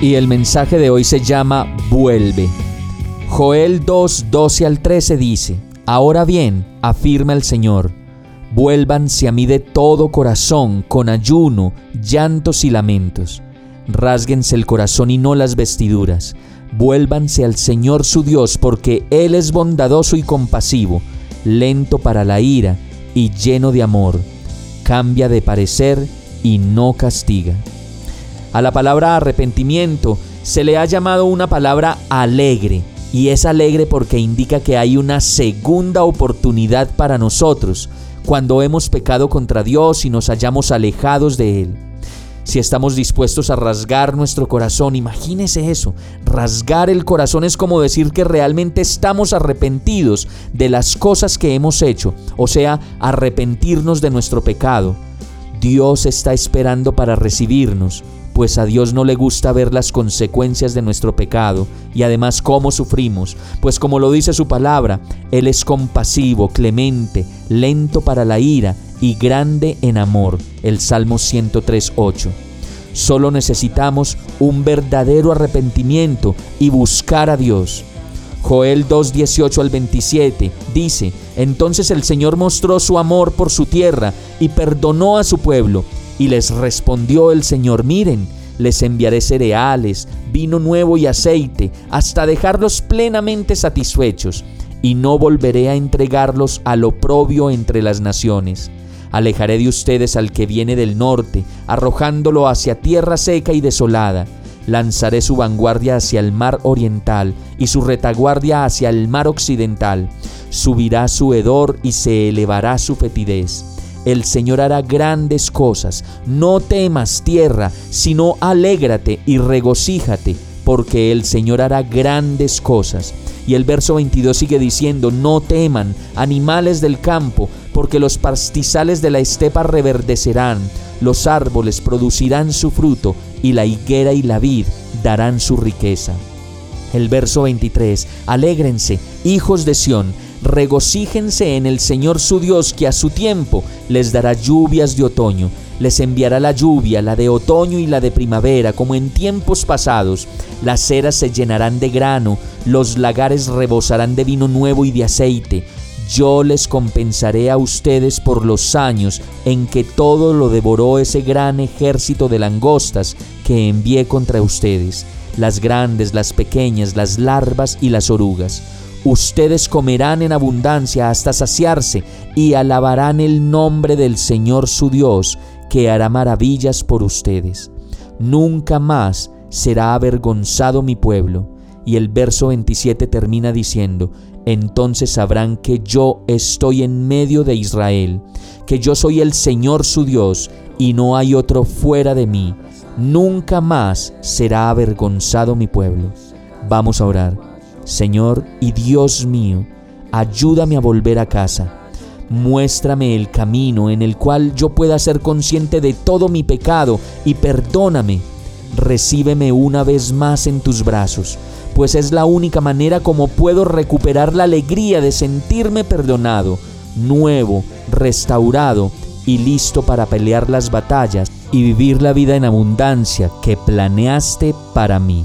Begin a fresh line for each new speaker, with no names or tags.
Y el mensaje de hoy se llama Vuelve. Joel 2, 12 al 13 dice, Ahora bien, afirma el Señor, Vuélvanse a mí de todo corazón, con ayuno, llantos y lamentos. Rásguense el corazón y no las vestiduras. Vuélvanse al Señor su Dios, porque Él es bondadoso y compasivo, lento para la ira y lleno de amor. Cambia de parecer y no castiga. A la palabra arrepentimiento se le ha llamado una palabra alegre, y es alegre porque indica que hay una segunda oportunidad para nosotros cuando hemos pecado contra Dios y nos hayamos alejados de Él. Si estamos dispuestos a rasgar nuestro corazón, imagínese eso. Rasgar el corazón es como decir que realmente estamos arrepentidos de las cosas que hemos hecho, o sea, arrepentirnos de nuestro pecado. Dios está esperando para recibirnos, pues a Dios no le gusta ver las consecuencias de nuestro pecado y además cómo sufrimos, pues como lo dice su palabra, Él es compasivo, clemente, lento para la ira y grande en amor. El Salmo 103.8. Solo necesitamos un verdadero arrepentimiento y buscar a Dios. Joel 2.18 al 27 dice, Entonces el Señor mostró su amor por su tierra y perdonó a su pueblo y les respondió el Señor, miren, les enviaré cereales, vino nuevo y aceite, hasta dejarlos plenamente satisfechos, y no volveré a entregarlos al oprobio entre las naciones. Alejaré de ustedes al que viene del norte, arrojándolo hacia tierra seca y desolada. Lanzaré su vanguardia hacia el mar oriental y su retaguardia hacia el mar occidental. Subirá su hedor y se elevará su fetidez el Señor hará grandes cosas. No temas tierra, sino alégrate y regocíjate, porque el Señor hará grandes cosas. Y el verso 22 sigue diciendo, no teman, animales del campo, porque los pastizales de la estepa reverdecerán, los árboles producirán su fruto, y la higuera y la vid darán su riqueza. El verso 23, alégrense, hijos de Sión, regocíjense en el Señor su Dios, que a su tiempo les dará lluvias de otoño, les enviará la lluvia, la de otoño y la de primavera, como en tiempos pasados. Las ceras se llenarán de grano, los lagares rebosarán de vino nuevo y de aceite. Yo les compensaré a ustedes por los años en que todo lo devoró ese gran ejército de langostas que envié contra ustedes, las grandes, las pequeñas, las larvas y las orugas Ustedes comerán en abundancia hasta saciarse y alabarán el nombre del Señor su Dios, que hará maravillas por ustedes. Nunca más será avergonzado mi pueblo. Y el verso 27 termina diciendo, entonces sabrán que yo estoy en medio de Israel, que yo soy el Señor su Dios, y no hay otro fuera de mí. Nunca más será avergonzado mi pueblo. Vamos a orar. Señor y Dios mío, ayúdame a volver a casa. Muéstrame el camino en el cual yo pueda ser consciente de todo mi pecado y perdóname. Recíbeme una vez más en tus brazos, pues es la única manera como puedo recuperar la alegría de sentirme perdonado, nuevo, restaurado y listo para pelear las batallas y vivir la vida en abundancia que planeaste para mí.